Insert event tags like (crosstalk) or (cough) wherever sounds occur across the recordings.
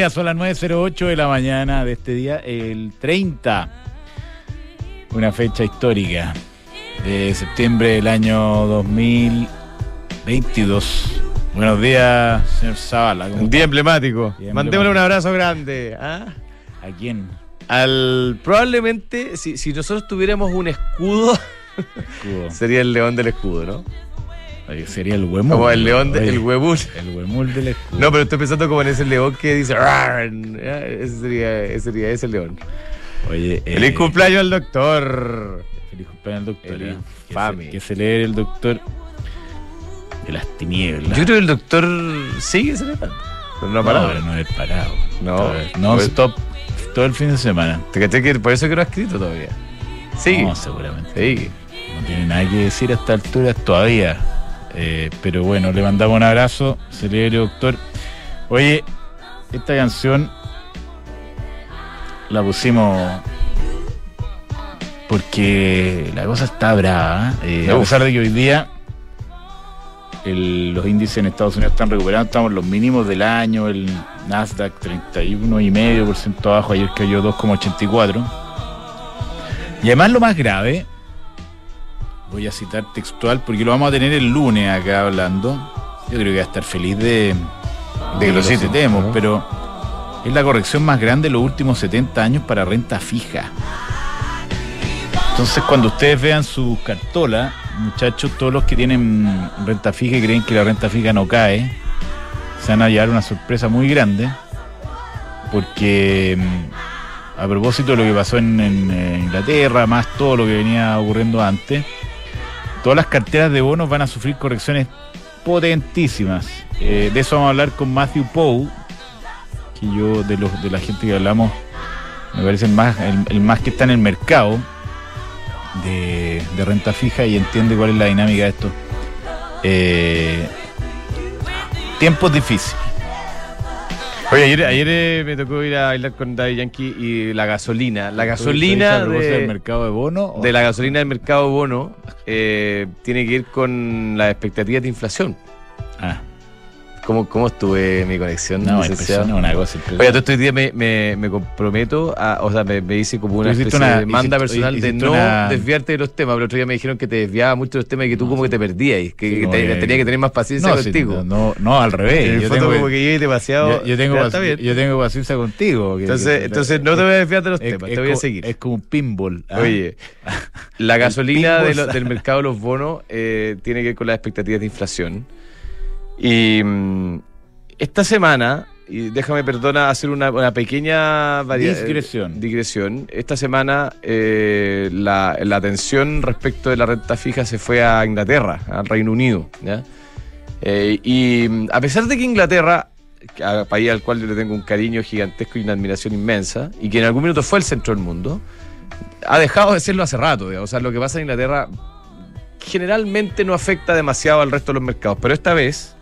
Días, son las 9.08 de la mañana de este día, el 30. Una fecha histórica de septiembre del año 2022. Buenos días, señor Zavala. ¿cómo Un día emblemático. Día Mandémosle un abrazo grande. ¿ah? ¿A quién? Al probablemente, si, si nosotros tuviéramos un escudo, Escudo. (laughs) sería el león del escudo, ¿no? Oye, Sería el huemul. Como el león Oye, del huevul. El huemul del escudo. No, pero estoy pensando como en ese león que dice ese sería, ese sería ese león. Oye, eh, Feliz cumpleaños al doctor. Feliz cumpleaños al doctor. El ¿eh? infame. Que se, que se lee el doctor de las tinieblas. Yo creo que el doctor sigue celebrando. Pero no ha parado. No, no haber parado. No. No Pues- stop todo el fin de semana. ¿Te caché que por eso que no ha escrito todavía? Sigue. No, seguramente. Sigue. No tiene nada que decir a esta altura todavía. Eh, pero bueno, le mandamos un abrazo. Celebre, doctor. Oye, esta canción la pusimos porque la cosa está brava. ¿eh? Eh, a pesar de que hoy día el- los índices en Estados Unidos están recuperando, estamos en los mínimos del año, el Nasdaq 31,5% abajo, ayer cayó 2,84%. Y además lo más grave, voy a citar textual porque lo vamos a tener el lunes acá hablando. Yo creo que va a estar feliz de, de que lo citemos, ¿no? pero es la corrección más grande de los últimos 70 años para renta fija. Entonces, cuando ustedes vean sus cartolas, muchachos, todos los que tienen renta fija y creen que la renta fija no cae, se van a llevar una sorpresa muy grande, porque mm, a propósito de lo que pasó en, en, eh, Inglaterra, más todo lo que venía ocurriendo antes, todas las carteras de bonos van a sufrir correcciones potentísimas. Eh, de eso vamos a hablar con Matthew Poe, que yo, de, los, de la gente que hablamos, me parece el más, el, más que está en el mercado de, de renta fija y entiende cuál es la dinámica de esto. Eh, tiempos difíciles. Oye, ayer, ayer eh, me tocó ir a bailar con Daddy Yankee y la gasolina. La gasolina ¿Tú dices del de, mercado de bono? o- de la gasolina del mercado bono eh, tiene que ir con las expectativas de inflación. Ah, ¿Cómo, cómo estuve mi conexión? no, impresionante, una cosa Oye, impresionante. todo estos días me, me, me comprometo a, o sea, me, me hice como una Tú hiciste especie una- de manda hiciste- personal de no una- desviarte de los temas, pero el otro día me dijeron que te desviaba mucho de los temas y que tú como que te perdías, y que, Sí, que te- tenía que tener más paciencia no, sí, contigo. no, no, al revés. en el Yo tengo, como que yo, yo tengo, Ya, paci- está bien. yo tengo paciencia contigo. que- Entonces, que- entonces no te voy a desviar de los es- temas, es te voy a seguir. Es como un pinball. ¿ah? Oye, la (laughs) gasolina de pinball lo- del mercado de los bonos eh, tiene que ver con las expectativas de inflación. Y mm, esta semana, y déjame, perdona, hacer una, una pequeña Digresión. digresión. Esta semana eh, la, la atención respecto de la renta fija se fue a Inglaterra, al Reino Unido. ¿ya? Eh, y mm, a pesar de que Inglaterra, a- país al cual yo le tengo un cariño gigantesco y una admiración inmensa, y que en algún minuto fue el centro del mundo, ha dejado de serlo hace rato. digamos. O sea, lo que pasa en Inglaterra generalmente no afecta demasiado al resto de los mercados, pero esta vez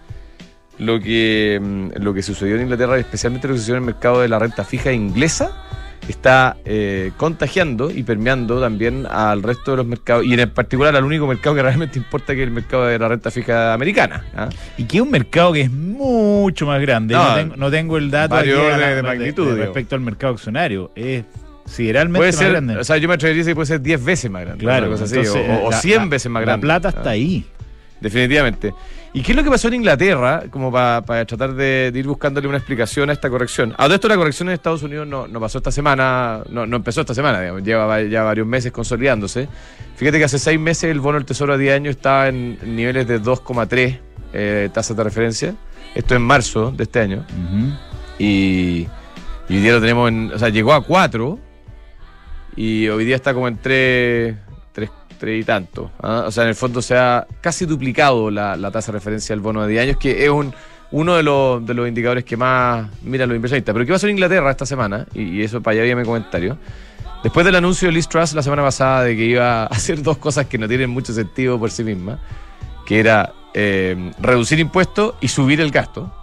lo que, mm, lo que sucedió en Inglaterra, especialmente lo que sucedió en el mercado de la renta fija inglesa, está eh, contagiando y permeando también al resto de los mercados, y en particular al único mercado que (laughs) realmente importa, que es el mercado de la renta fija americana. ¿ah? Y que es un mercado que es mucho más grande. No, No, tengo, no tengo el dato aquí la- de magnitud, respecto al mercado accionario. Es sideralmente Puede más ser, grande. o sea, yo me atrevería a decir que puede ser 10 veces más grande. claro, cosa así, o, o la- 100 la- veces más La grande. plata Ah. está ahí. Definitivamente. ¿Y qué es lo que pasó en Inglaterra? Como para tratar de, de ir buscándole una explicación a esta corrección. A todo esto la corrección en Estados Unidos no, no pasó esta semana, no, no empezó esta semana, digamos, lleva va- ya varios meses consolidándose. Fíjate que hace seis meses el bono del Tesoro a 10 años estaba en niveles de 2,3 eh, tasas de referencia. Esto en marzo de este año. Y, y hoy día lo tenemos en. O sea, llegó a 4 y hoy día está como en 3, 3, y tanto. ¿ah? O sea, en el fondo se ha casi duplicado la, la tasa de referencia del bono de 10 años, que es un, uno de los, de los indicadores que más miran los inversionistas. Pero ¿qué pasó en Inglaterra esta semana? Y, eso para allá viene mi comentario. Después del anuncio de Liz Truss la semana pasada de que iba a (laughs) hacer dos cosas que no tienen mucho sentido por sí mismas, que era eh, reducir impuestos y subir el gasto.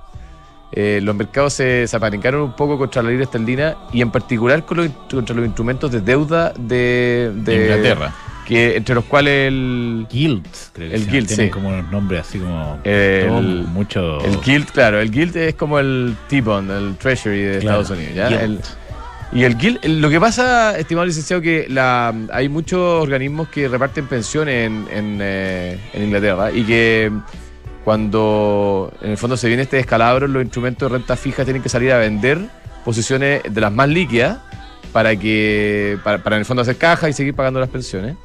Eh, los mercados se, se apalancaron un poco contra la libra esterlina y en particular contra los instrumentos de deuda de, de- Inglaterra. Que entre los cuales el Guild, creo que El. Guild, Tienen sí. como unos nombres así como El- todo mucho el Guild, claro, el Guild es como el T-Bond, el Treasury de Claro, Estados Unidos, ¿ya? El- y el Guild, lo que pasa, estimado licenciado, que la, hay muchos organismos que reparten pensiones en, en, eh, en Inglaterra y que cuando en el fondo se viene este descalabro, los instrumentos de renta fija tienen que salir a vender posiciones de las más líquidas para que para, para en el fondo hacer caja y seguir pagando las pensiones.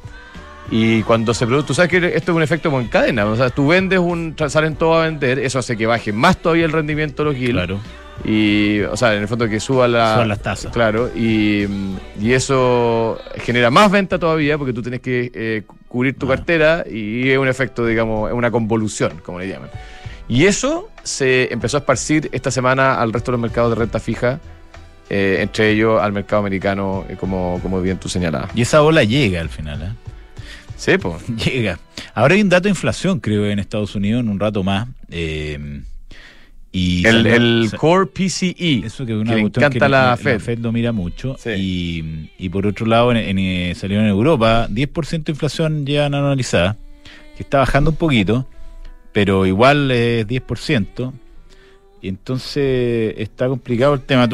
Y cuando se produce, tú sabes que esto es un efecto como en cadena, o sea, tú vendes un, salen todos a vender, eso hace que baje más todavía el rendimiento de los guilds. claro, Y, o sea, en el fondo que suba la, Suban las tasas. Claro, y, y eso genera más venta todavía porque tú tienes que eh, cu- cubrir tu Ah. cartera y es un efecto, digamos, es una convolución, como le llaman. Y eso se empezó a esparcir esta semana al resto de los mercados de renta fija, eh, entre ellos al mercado americano, eh, como, como bien tú señalabas. Y esa ola llega al final, ¿eh? Sí, pues. (laughs) Llega. Ahora hay un dato de inflación, creo, en Estados Unidos, en un rato más. eh, y El, salió- el sa- Core PCE. Eso que es una que le encanta que la Fed. lo mira mucho. Sí. Y, y por otro lado, en, en, eh, salió en Europa, 10% de inflación ya anualizada, que está bajando un poquito, pero igual es 10%. Y entonces está complicado el tema.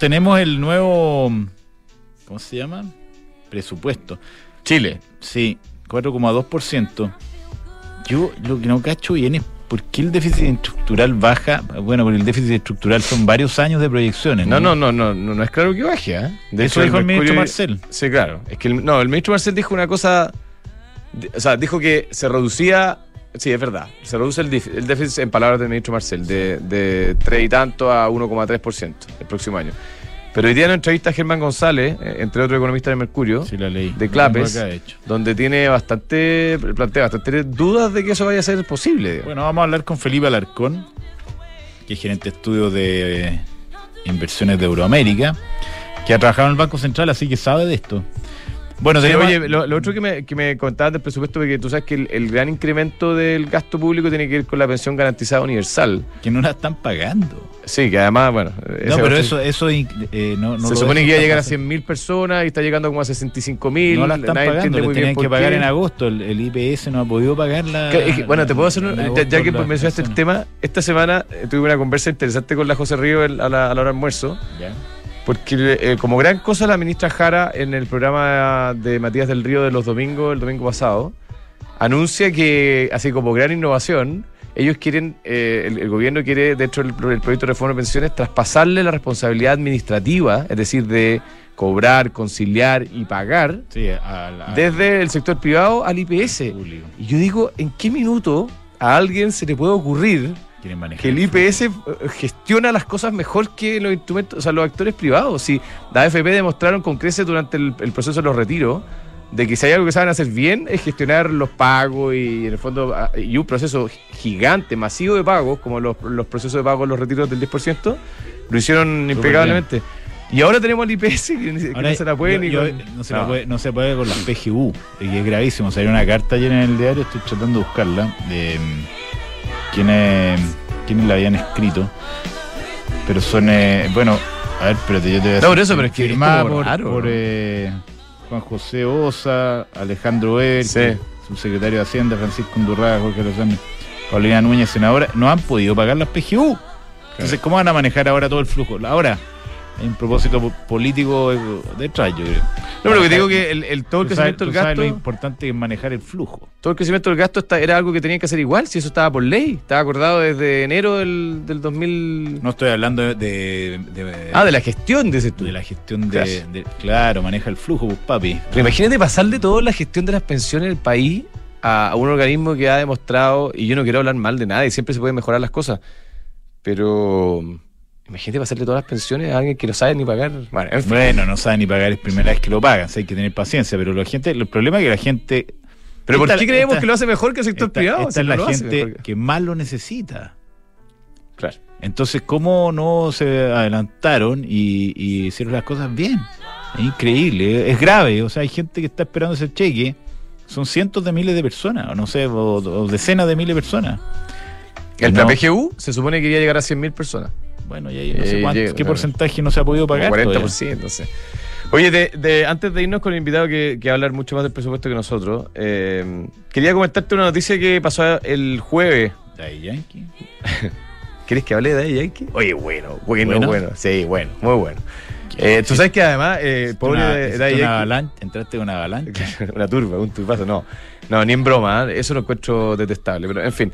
Tenemos el nuevo, ¿cómo se llama? Presupuesto. Chile. Sí, 4,2%. Yo lo que no cacho bien es por qué el déficit estructural baja. Bueno, porque el déficit estructural son varios años de proyecciones. No, no, no, no, no, no es claro que baje, ¿eh? De Eso hecho, dijo el ministro Marcel. Sí, claro. Es que el, no, el ministro Marcel dijo una cosa. o sea, dijo que se reducía. Sí, es verdad. Se reduce el, el déficit, en palabras del ministro Marcel, de, de 3 y tanto a 1,3% el próximo año. Pero hoy día en una entrevista a Germán González, eh, entre otros economistas de Mercurio, Sí, la ley. de Clapes. donde tiene bastante. plantea bastantes dudas de que eso vaya a ser posible. digamos. Bueno, vamos a hablar con Felipe Alarcón, que es gerente de estudios de eh, inversiones de Euroamérica, que ha trabajado en el Banco Central, así que sabe de esto. Bueno, Sí, oye, lo, lo otro que me, que me contabas del presupuesto, porque tú sabes que el, el gran incremento del gasto público tiene que ver con la pensión garantizada universal. que no la están pagando. Sí, que además, bueno. No, pero eso, eso eh, no, no se supone que iba a llegar a pasar. 100.000 personas y está llegando como a 65.000. No la están nadie pagando, bien tenían que pagar qué. en agosto. El, el IPS no ha podido pagar la. Que- es que, bueno, te puedo hacer, un- ya, que mencionaste el tema, esta semana eh, tuve una conversa interesante con la José Río el- a la, a la hora de almuerzo, Ya. Porque eh, como gran cosa la ministra Jara en el programa de Matías del Río de los domingos, el domingo pasado, anuncia que, así como gran innovación, ellos quieren, eh, el, el gobierno quiere, dentro del, del proyecto de reforma de pensiones, traspasarle la responsabilidad administrativa, es decir, de cobrar, conciliar y pagar, Sí, al- al desde el sector privado al IPS. Y yo digo, ¿en qué minuto a alguien se le puede ocurrir. Que el IPS eh, gestiona las cosas mejor que los instrumentos, o sea, los actores privados? Si la AFP demostraron con creces durante el, el proceso de los retiros de que si hay algo que saben hacer bien es gestionar los pagos y en el fondo ah, y un proceso gigante, masivo de pagos, como los, los procesos de pago en los retiros del 10%, lo hicieron impecablemente. Y ahora tenemos el IPS que, Ahora, no se la puede yo- ni yo- con- no, se la puede, no se puede con las PGU, y es gravísimo. Salió una carta ayer en el diario, estoy tratando de buscarla, de quiénes, quiénes la habían escrito. Pero son, eh, bueno, a ver, espérate, yo te voy a No, decir. por eso, pero es que Firmada por, raro, por, eh, Juan José Osa, Alejandro Er, Sí. subsecretario de Hacienda, Francisco Undurraga, Jorge Lozano, Paulina Núñez, senadora, no han podido pagar las PGU. Entonces, ¿cómo van a manejar ahora todo el flujo? Ahora, hay un propósito po- político eh, detrás, yo creo. No, pero lo que digo que el, el- todo el sabes, crecimiento del sabes gasto. lo importante es manejar el flujo. todo el crecimiento del gasto está- era algo que tenían que hacer igual, si eso estaba por ley. Estaba acordado desde enero del, del 2000. No estoy hablando de... de- de- ah, de la gestión de ese estudio. de la gestión de, Claro. de- Claro, maneja el flujo, pues papi. Pero imagínate pasarle toda la gestión de las pensiones del país a, a un organismo que ha demostrado, y yo no quiero hablar mal de nada, y siempre se pueden mejorar las cosas, pero imagínate pasarle todas las pensiones a alguien que no sabe ni pagar. Bueno, en fin. Bueno, no saben ni pagar, es primera vez que lo pagan, o sea, hay que tener paciencia, pero la gente, el problema es que la gente... pero ¿por qué creemos esta- que lo hace mejor que el sector esta- privado? esta Si es no la gente que- más lo necesita. Claro. Entonces, ¿cómo no se adelantaron y, y hicieron las cosas bien? Es increíble, es grave. O sea, hay gente que está esperando ese cheque. Son cientos de miles de personas, o no sé, o, o decenas de miles de personas. El No. PGU se supone que iría a llegar a 100.000 personas. Bueno, y ahí no sé Eh, cuánto- llega, qué porcentaje no se ha podido pagar. todavía. 40%, no sé. Oye, de, de- antes de irnos con el invitado que, que va a hablar mucho más del presupuesto que nosotros, eh, quería comentarte una noticia que pasó el jueves. Daddy Yankee. (laughs) ¿Quieres que hable de Daddy Yankee? Oye, bueno, bueno, ¿Bueno? bueno. Sí, bueno, muy bueno. Eh, Tú sabes que además, eh, pobre Una- Daddy una Yankee- avalancha, entraste en una avalancha. (laughs) una turba, un turbazo, no. No, ni en broma, ¿eh? eso lo encuentro detestable. Pero en fin,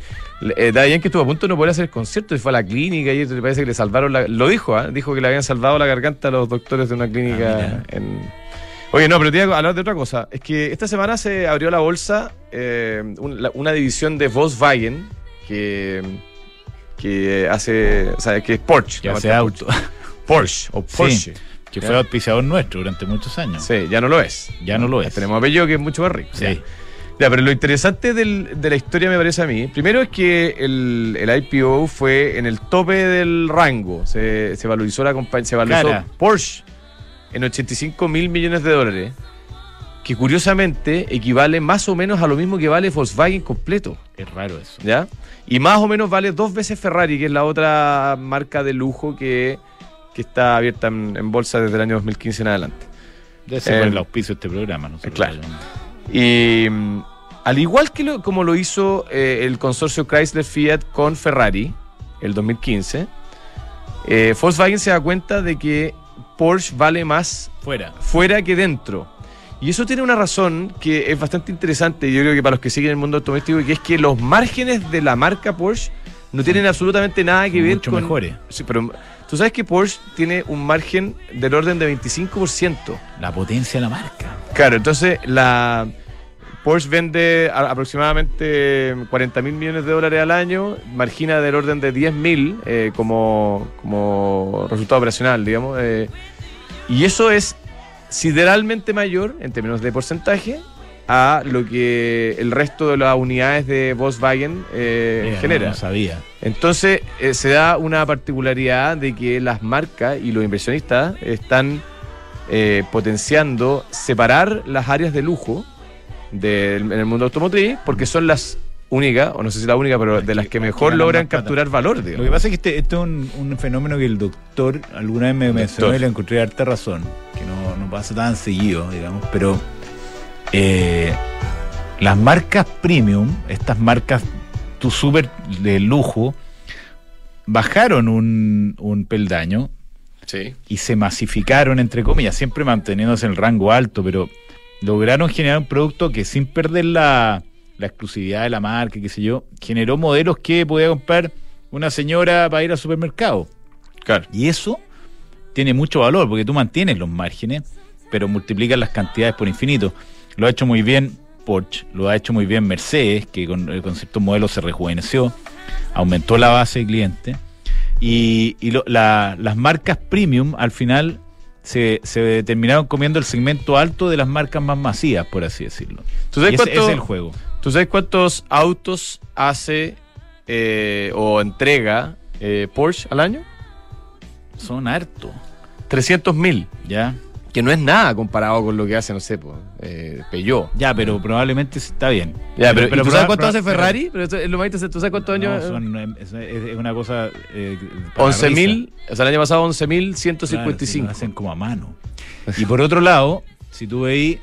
eh, Daddy Yankee estuvo a punto de no poder hacer el concierto y fue a la clínica y te parece que le salvaron la. Lo dijo, ¿ah? dijo que le habían salvado la garganta a los doctores de una Ah, clínica mira. en. Oye, no, pero te iba a hablar de otra cosa. Es que esta semana se abrió la bolsa eh, un- la- una división de Volkswagen que, que hace. O sea, que es Porsche. Que hace auto. Porsche o Sí. Porsche. Que Ya. fue auspiciador nuestro durante muchos años. Sí, ya no lo es. Ya no lo es. Tenemos a Bello que es mucho más rico. Sí. Ya. Ya, pero lo interesante del- de la historia me parece a mí, primero es que el, el IPO fue en el tope del rango, se, se valorizó la compañía, se valorizó Cara. Porsche en 85 mil millones de dólares, que curiosamente equivale más o menos a lo mismo que vale Volkswagen completo, Es raro eso. ¿ya? Y más o menos vale dos veces Ferrari, que es la otra marca de lujo que, que está abierta en, en bolsa desde el año 2015 en adelante. Debe ser Eh, por el auspicio de este programa. ¿no? claro. Y mm, al igual que lo- como lo hizo eh, el consorcio Chrysler Fiat con Ferrari, el 2015, eh, Volkswagen se da cuenta de que Porsche vale más Fuera. fuera que dentro. Y eso tiene una razón que es bastante interesante, yo creo que para los que siguen el mundo automovilístico, que es que los márgenes de la marca Porsche no tienen absolutamente nada que ver mucho con... mejores. Sí, pero tú sabes que Porsche tiene un margen del orden de 25%. La potencia de la marca. Claro, entonces la Porsche vende a- aproximadamente 40 mil millones de dólares al año, margina del orden de 10 mil eh, como, como resultado operacional, digamos. eh, y eso es sideralmente mayor en términos de porcentaje a lo que el resto de las unidades de Volkswagen eh, Mira, genera. No, no sabía. Entonces eh, se da una particularidad de que las marcas y los inversionistas están eh, potenciando separar las áreas de lujo del, en el mundo automotriz porque son las únicas, o no sé si la única, pero de las que mejor logran capturar valor. Lo que pasa es que este, esto es un, un fenómeno que el doctor alguna vez me mencionó y le encontré harta razón, que no, no pasa tan seguido, digamos, pero eh, las marcas premium, estas marcas tu super de lujo, bajaron un, un peldaño Sí. y se masificaron, entre comillas, siempre manteniéndose en el rango alto, pero lograron generar un producto que sin perder la, la exclusividad de la marca, qué sé yo, generó modelos que podía comprar una señora para ir al supermercado. Claro. Y eso tiene mucho valor, porque tú mantienes los márgenes, pero multiplicas las cantidades por infinito. Lo ha hecho muy bien Porsche, lo ha hecho muy bien Mercedes, que con el concepto modelo se rejuveneció, aumentó la base de clientes. Y, y lo- la- las marcas premium al final se, se terminaron comiendo el segmento alto de las marcas más masivas, por así decirlo. ¿Tú sabes cuánto- ese es el juego. ¿Tú sabes cuántos autos hace eh, o entrega eh, Porsche al año? Son harto, 300 mil. ¿ya? Que no es nada comparado con lo que hace, no sé, pues, eh, Peugeot. Ya, pero probablemente está bien. Ya, pero, ¿y ¿tú sabes cuánto hace Ferrari? Pero eso es lo más interesante. ¿Tú sabes cuántos No, años? son, eh, es, es una cosa. Eh, para 11 risa. mil, o sea, el año pasado 11 mil Claro, sí, 155. lo hacen como a mano. Y por otro lado, si tú veis,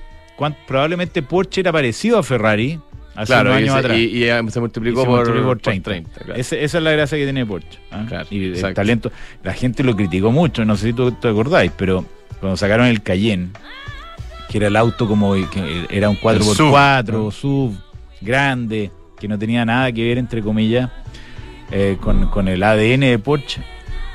probablemente Porsche era parecido a Ferrari hace claro, unos y, años atrás. y- y, eh, se multiplicó, Y se por, multiplicó por por 30. 30, claro. Ese- esa es la gracia que tiene Porsche. ¿ah? Claro, y el exacto. talento. La gente lo criticó mucho, no sé si tú te acordáis, pero cuando sacaron el Cayenne, que era el auto como que era un 4x4, ¿no? sub, grande, que no tenía nada que ver, entre comillas, eh, con, con el ADN de Porsche,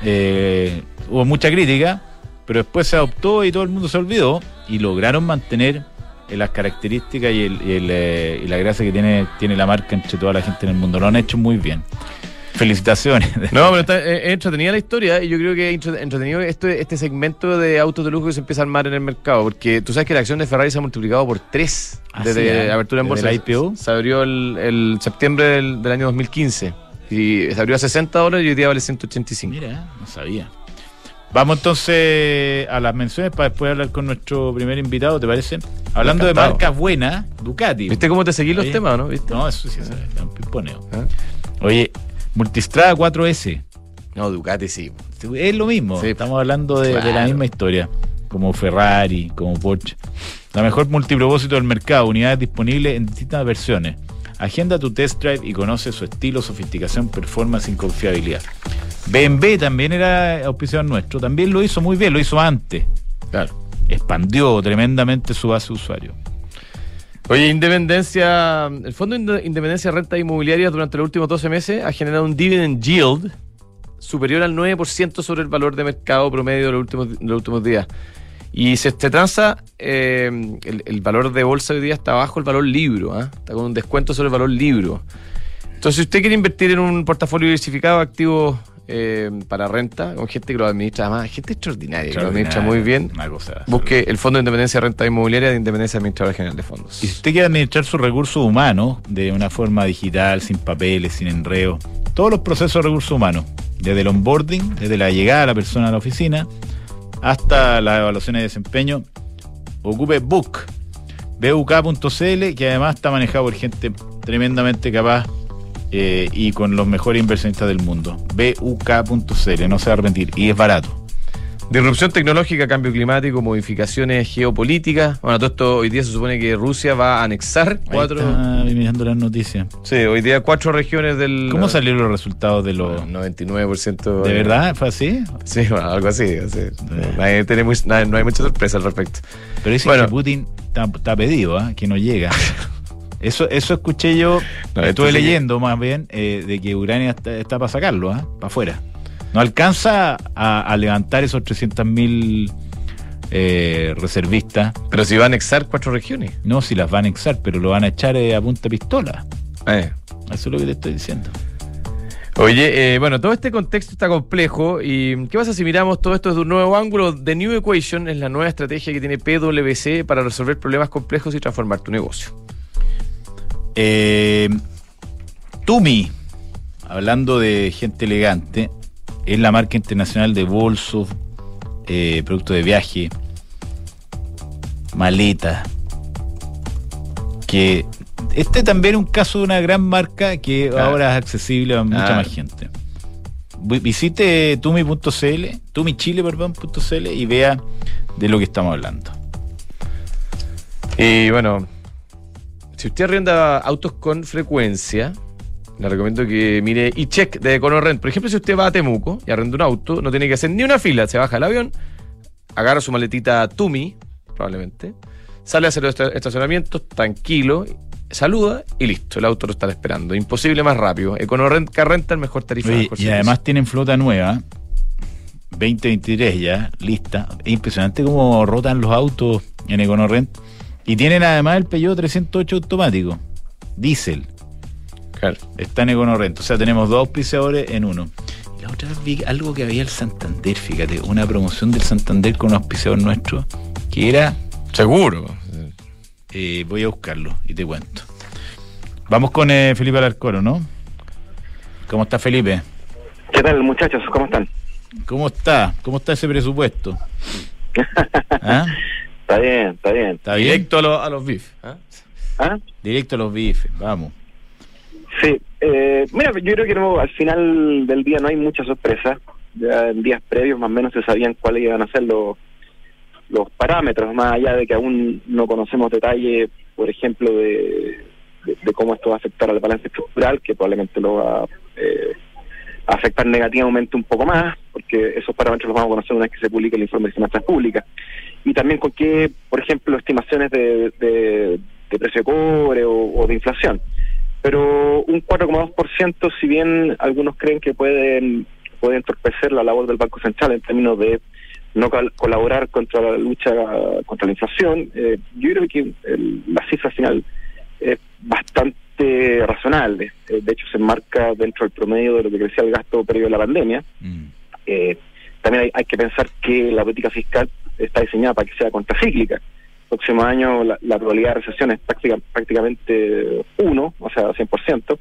eh, hubo mucha crítica, pero después se adoptó y todo el mundo se olvidó y lograron mantener eh, las características y, el, y, el, eh, y la gracia que tiene, tiene la marca entre toda la gente en el mundo. Lo han hecho muy bien. Felicitaciones. (laughs) No, pero está, eh, es entretenida la historia y yo creo que es entretenido este, este segmento de autos de lujo que se empieza a armar en el mercado, porque tú sabes que la acción de Ferrari se ha multiplicado por 3 Ah, desde sí, ¿eh? apertura en bolsa. IPO. Se abrió el, el septiembre del, del año 2015 y se abrió a 60 dólares y hoy día vale 185. Mira, no sabía. Vamos entonces a las menciones para después hablar con nuestro primer invitado, ¿te parece? Hablando de marcas buenas, Ducati. ¿Viste cómo te seguí los Oye, temas, no? ¿Viste? No, eso sí es un pimponeo. ¿Ah? Oye, Multistrada 4S. No, Ducati sí. Es lo mismo. Sí. Estamos hablando de, de la misma historia. como Ferrari, como Porsche. La mejor multipropósito del mercado, unidades disponibles en distintas versiones. Agenda tu test drive y conoce su estilo, sofisticación, performance y confiabilidad. BMW también era auspiciador nuestro, también lo hizo muy bien, lo hizo antes. Claro. Expandió tremendamente su base de usuarios. Oye, Independencia, el Fondo de Independencia Renta Inmobiliaria durante los últimos 12 meses ha generado un dividend yield superior al 9% sobre el valor de mercado promedio de los últimos, días. Y se, se transa, eh, el, el valor de bolsa hoy día está bajo el valor libro, ¿ah? está con un descuento sobre el valor libro. Entonces, si usted quiere invertir en un portafolio diversificado de activos eh, para renta, con gente que lo administra, además, gente extraordinaria, que lo administra muy bien, Una cosa. busque el Fondo de Independencia Renta Inmobiliaria de Independencia Administradora General de Fondos. Y si usted quiere administrar sus recursos humanos de una forma digital, sin papeles, sin enreo, todos los procesos de recursos humanos, desde el onboarding, desde la llegada de la persona a la oficina, hasta las evaluaciones de desempeño, ocupe Book, buk.cl, que además está manejado por gente tremendamente capaz eh, y con los mejores inversionistas del mundo. buk.cl, no se va a arrepentir, y es barato. Disrupción tecnológica, cambio climático, modificaciones geopolíticas. Bueno, todo esto hoy día se supone que Rusia va a anexar Ahí cuatro. está mirando las noticias. Sí, hoy día cuatro regiones del. ¿Cómo salieron los resultados de los... Bueno, 99%. ¿De verdad? ¿Fue así? Sí, bueno, algo así. así. No hay mucha sorpresa al respecto. Pero dicen Bueno. que Putin está, pedido, ¿ah? que no llega. (laughs) Eso, eso escuché yo, No, estuve que- leyendo más bien, eh, de que Ucrania está, está para sacarlo, ¿ah? para afuera. No alcanza a, a levantar esos 300.000 eh, reservistas. Pero si va a anexar cuatro regiones. No, si las van a anexar, pero lo van a echar eh, a punta pistola. Eh. Eso es lo que te estoy diciendo. Oye, eh, bueno, todo este contexto está complejo. ¿Y qué pasa si miramos todo esto desde un nuevo ángulo? The New Equation es la nueva estrategia que tiene PwC para resolver problemas complejos y transformar tu negocio. Eh, Tumi, hablando de gente elegante, es la marca internacional de bolsos, eh, productos de viaje, maletas. Que este también es un caso de una gran marca que Claro. ahora es accesible a mucha Claro. más gente. Vi- Visite tumi.cl, tumichile, perdón, punto .cl y vea de lo que estamos hablando. Y bueno, si usted arrienda autos con frecuencia, le recomiendo que mire eCheck de EconoRent. Por ejemplo, si usted va a Temuco y arrenda un auto, no tiene que hacer ni una fila. Se baja el avión, agarra su maletita Tumi, probablemente, sale a hacer los esta- estacionamientos, tranquilo, saluda y listo. El auto lo está esperando. Imposible más rápido. EconoRent, que renta el mejor tarifa. Oye, mejor y además tienen flota nueva, 2023 ya, lista. Es impresionante cómo rotan los autos en EconoRent. Y tienen además el Peugeot 308 automático, diésel. Claro. Está en EconoRent. O sea, tenemos dos auspiciadores en uno. Y la otra vez vi algo que había el Santander, fíjate, una promoción del Santander con un auspiciador nuestro, que era, Seguro. eh, voy a buscarlo y te cuento. Vamos con eh, Felipe Alarcoro, ¿no? ¿Cómo está Felipe? ¿Qué tal, muchachos? ¿Cómo están? ¿Cómo está? ¿Cómo está ese presupuesto? (laughs) ¿Ah? Está bien, está bien. ¿Está bien? Directo a, los- a los BIF. ¿ah? ¿Ah? Directo a los bifes, vamos. Sí. Eh, mira, yo creo que no, al final del día no hay mucha sorpresa. Ya en días previos más o menos se sabían cuáles iban a ser los, los parámetros, más allá de que aún no conocemos detalle, por ejemplo, de, de, de cómo esto va a afectar al balance estructural, que probablemente lo va eh, a afectar negativamente un poco más, porque esos parámetros los vamos a conocer una vez que se publique el informe de finanzas públicas. Y también con qué, por ejemplo, estimaciones de, de, de precio de cobre o, o de inflación. Pero un 4,2%, si bien algunos creen que pueden puede entorpecer la labor del Banco Central en términos de no cal- colaborar contra la lucha contra la inflación, eh, yo creo que el- la cifra final es bastante razonable. Eh, de hecho, se enmarca dentro del promedio de lo que crecía el gasto previo a la pandemia. Mm. Eh, también hay, hay que pensar que la política fiscal está diseñada para que sea contracíclica. Próximo año la, la probabilidad de recesión es práctica- prácticamente uno, o sea, 100%,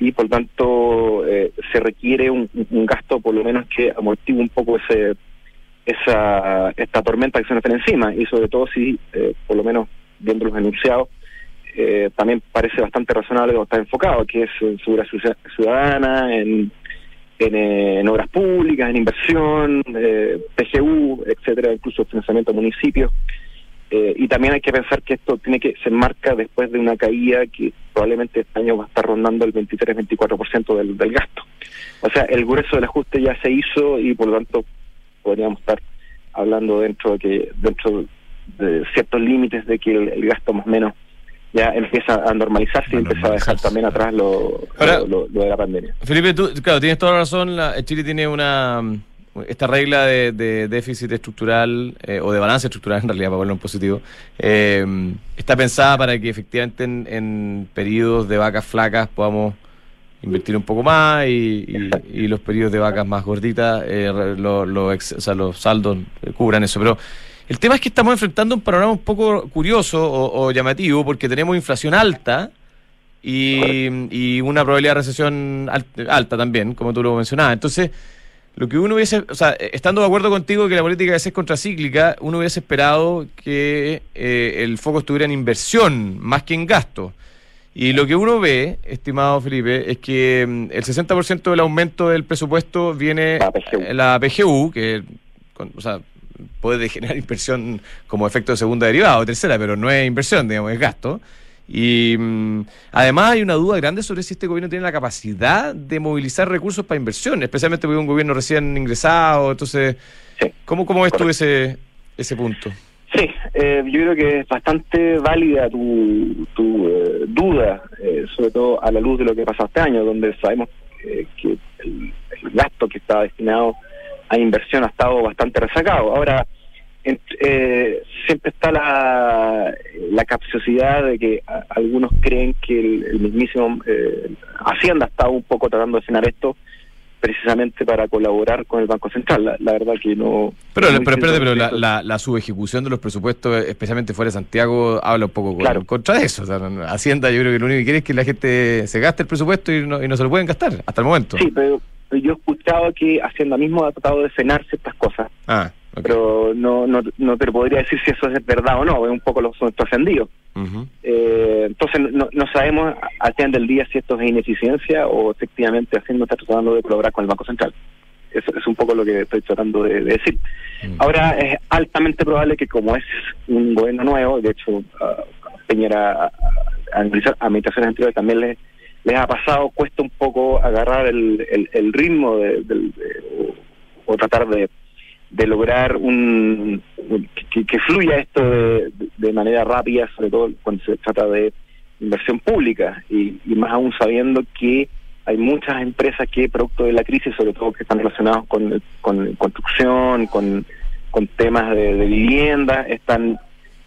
y por tanto eh, se requiere un, un gasto por lo menos que amortigue un poco ese esa esta tormenta que se nos tiene encima, y sobre todo si, eh, por lo menos viendo los enunciados, eh, también parece bastante razonable o está enfocado, que es en seguridad ciudadana, en en, obras públicas, en inversión, eh, PGU, etcétera, incluso financiamiento de municipios. Eh, y también hay que pensar que esto tiene que se marca después de una caída que probablemente este año va a estar rondando el 23-24% del, del gasto. O sea, el grueso del ajuste ya se hizo y por lo tanto podríamos estar hablando dentro de que dentro de ciertos límites de que el, gasto más o menos ya empieza a normalizarse y empieza a dejar también atrás lo, lo, de la pandemia. Felipe, tú, claro, tienes toda la razón. La, Chile tiene una esta regla de, déficit estructural eh, o de balance estructural (laughs) en realidad para verlo en positivo eh, está pensada para que efectivamente en, periodos de vacas flacas podamos invertir un poco más y, los periodos de vacas más gorditas eh, los saldos cubran eso pero el tema es que estamos enfrentando un panorama un poco curioso o, llamativo porque tenemos inflación alta y, una probabilidad de recesión alta también, como tú lo mencionabas. Entonces, lo que uno hubiese, o sea, estando de acuerdo contigo que la política debe ser contracíclica, uno hubiese esperado que eh, el foco estuviera en inversión más que en gasto. Y lo que uno ve, estimado Felipe, es que mm, el 60% del aumento del presupuesto viene la PGU, que o sea, puede generar (laughs) inversión como efecto de segunda derivada o tercera, pero no es inversión, digamos, es gasto. Y mm, además hay una duda grande sobre si este gobierno tiene la capacidad de movilizar recursos para inversión, especialmente porque es un gobierno recién ingresado. Entonces, ¿cómo, cómo ves tú ese, ese punto? Sí, eh, yo creo que es bastante válida tu, tu eh, duda, eh, sobre todo a la luz de lo que pasó este año, donde sabemos que el, el, gasto que estaba destinado a inversión ha estado bastante rezagado. Ahora, eh, siempre está la, la capciosidad de que algunos creen que el, mismísimo eh, Hacienda está un poco tratando de cenar esto precisamente para colaborar con el Banco Central. La, verdad que no... Pero, pero, pero la, la, subejecución de los presupuestos, especialmente fuera de Santiago, habla un poco claro. contra eso. Hacienda yo creo que lo único que quiere es que la gente se gaste el presupuesto y no, y no se lo pueden gastar hasta el momento. Sí, pero yo he escuchado que Hacienda mismo ha tratado de cenar ciertas cosas. Ah. Pero no, no, no te podría decir si eso es verdad o no, es un poco lo trascendido. eh, entonces no, no sabemos al final del día si esto es ineficiencia o efectivamente Hacienda está tratando de colaborar con el Banco Central. Eso es un poco lo que estoy tratando de, decir. Ahora es altamente probable que como es un gobierno nuevo, de hecho uh, Peñera, a, administraciones anteriores también les, les ha pasado, cuesta un poco agarrar el, el, ritmo de, o tratar de de lograr un que, fluya esto de, manera rápida, sobre todo cuando se trata de inversión pública. Y, más aún sabiendo que hay muchas empresas que producto de la crisis, sobre todo que están relacionados con, con construcción, con, con temas de, vivienda, están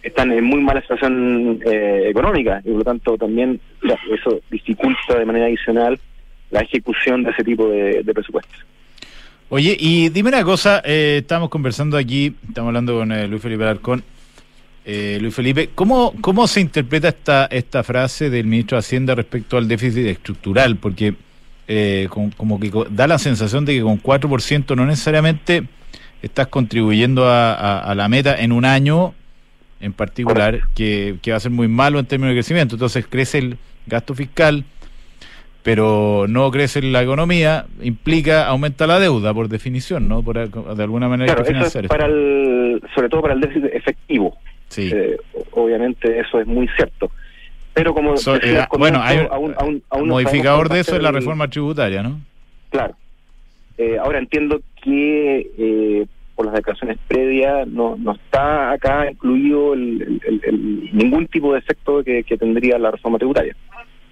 están en muy mala situación eh, económica y por lo tanto también eso dificulta de manera adicional la ejecución de ese tipo de presupuestos. Oye, y dime una cosa, eh, estamos conversando aquí, estamos hablando con eh, Luis Felipe Alarcón. Eh, Luis Felipe, ¿cómo, ¿cómo se interpreta esta, esta frase del ministro de Hacienda respecto al déficit estructural? Porque eh, como, que da la sensación de que con 4% no necesariamente estás contribuyendo a, la meta en un año en particular, que, que va a ser muy malo en términos de crecimiento. Entonces crece el gasto fiscal pero no crece la economía, implica aumenta la deuda por definición, ¿no? Por, de alguna manera claro, eso es para el, sobre todo para el déficit efectivo. Sí. Eh, obviamente eso es muy cierto. Pero como eh, bueno, hay un, modificador de eso es la reforma tributaria, ¿no? Claro. Eh, ahora entiendo que por las declaraciones previas no, no está acá incluido el, ningún tipo de efecto que tendría la reforma tributaria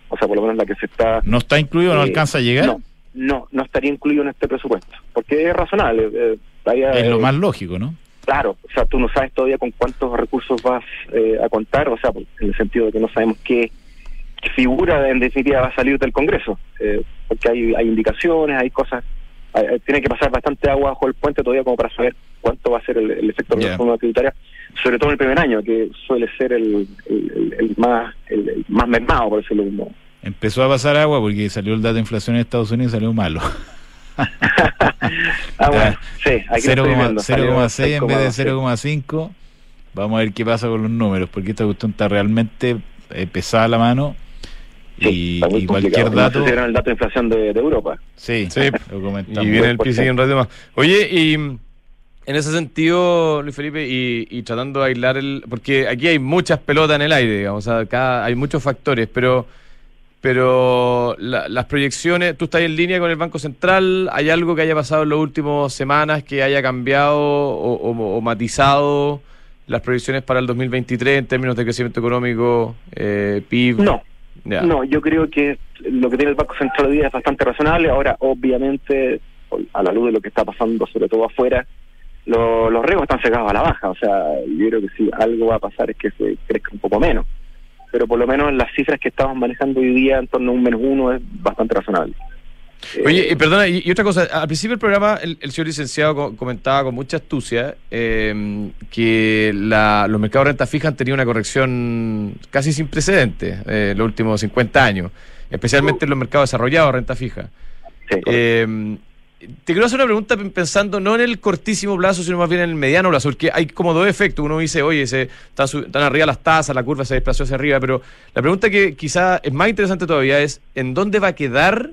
o sea, por lo menos la que se está... ¿No está incluido, no eh, alcanza a llegar? No, no, no estaría incluido en este presupuesto, porque es razonable. Eh, es lo más lógico, ¿no? Claro, o sea, tú no sabes todavía con cuántos recursos vas eh, a contar, o sea, en el sentido de que no sabemos qué, figura en definitiva va a salir del Congreso, porque hay, hay indicaciones, hay cosas, tiene que pasar bastante agua bajo el puente todavía como para saber cuánto va a ser el, efecto de la reforma tributaria sobre todo en el primer año, que suele ser el, el, más el, más mermado, por decirlo mismo. Empezó a pasar agua porque salió el dato de inflación en Estados Unidos y salió malo. (laughs) ah, bueno, sí, 0,6 en vez de 0,5. Vamos a ver qué pasa con los números, porque esta cuestión está realmente eh, pesada la mano y, cualquier dato. No el dato de inflación de, Europa. Sí, sí. lo comentamos. Y viene el PCI un rato más. Oye, y en ese sentido, Luis Felipe, y, tratando de aislar el. Porque aquí hay muchas pelotas en el aire, digamos, acá hay muchos factores, pero. Pero las proyecciones, tú estás en línea con el Banco Central, ¿hay algo que haya pasado en las últimas semanas que haya cambiado o, matizado las proyecciones para el 2023 en términos de crecimiento económico, eh, PIB? No, no, yo creo que lo que tiene el Banco Central hoy día es bastante razonable. Ahora, obviamente, a la luz de lo que está pasando, sobre todo afuera, los riesgos están cegados a la baja. O sea, yo creo que si algo va a pasar es que se crezca un poco menos. Pero por lo menos las cifras que estamos manejando hoy día en torno a un menos uno es bastante razonable. Oye, perdona, y, otra cosa, al principio del programa el, señor licenciado comentaba con mucha astucia em, que los mercados de renta fija han tenido una corrección casi sin precedentes eh, los últimos 50 años, especialmente en los mercados desarrollados de renta fija. Em, te quiero hacer una pregunta pensando no en el cortísimo plazo, sino más bien en el mediano plazo, porque hay como dos efectos. Uno dice, oye, se, están, están arriba las tasas, la curva se desplazó hacia arriba, pero la pregunta que quizá es más interesante todavía es, ¿en dónde va a quedar